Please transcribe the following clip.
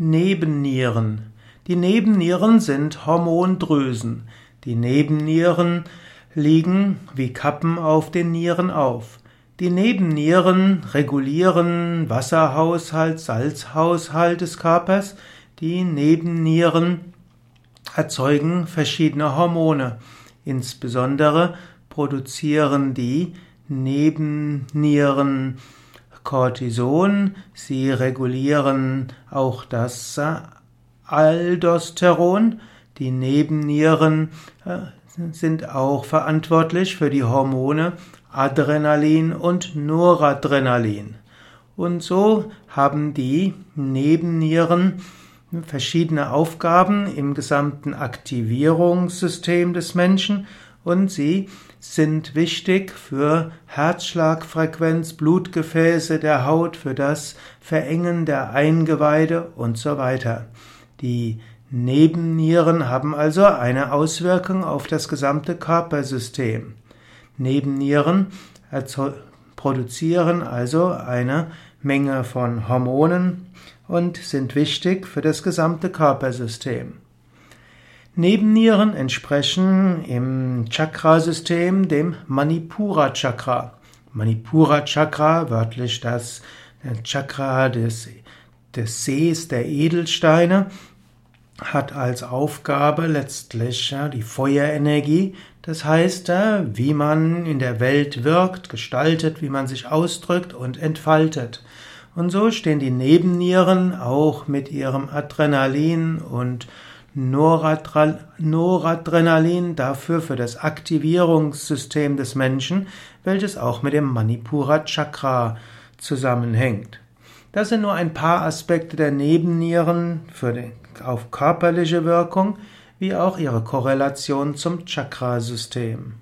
Nebennieren. Die Nebennieren sind Hormondrüsen. Die Nebennieren liegen wie Kappen auf den Nieren auf. Die Nebennieren regulieren Wasserhaushalt, Salzhaushalt des Körpers. Die Nebennieren erzeugen verschiedene Hormone. Insbesondere produzieren die Nebennieren Cortison, sie regulieren auch das Aldosteron, die Nebennieren äh, sind auch verantwortlich für die Hormone Adrenalin und Noradrenalin. Und so haben die Nebennieren verschiedene Aufgaben im gesamten Aktivierungssystem des Menschen und sie sind wichtig für Herzschlagfrequenz, Blutgefäße der Haut, für das Verengen der Eingeweide und so weiter. Die Nebennieren haben also eine Auswirkung auf das gesamte Körpersystem. Nebennieren produzieren also eine Menge von Hormonen und sind wichtig für das gesamte Körpersystem. Nebennieren entsprechen im Chakrasystem dem Manipura Chakra. Manipura Chakra, wörtlich das Chakra des, des Sees der Edelsteine, hat als Aufgabe letztlich die Feuerenergie, das heißt, wie man in der Welt wirkt, gestaltet, wie man sich ausdrückt und entfaltet. Und so stehen die Nebennieren auch mit ihrem Adrenalin und Noradrenalin dafür für das Aktivierungssystem des Menschen, welches auch mit dem Manipura Chakra zusammenhängt. Das sind nur ein paar Aspekte der Nebennieren für die, auf körperliche Wirkung, wie auch ihre Korrelation zum Chakrasystem.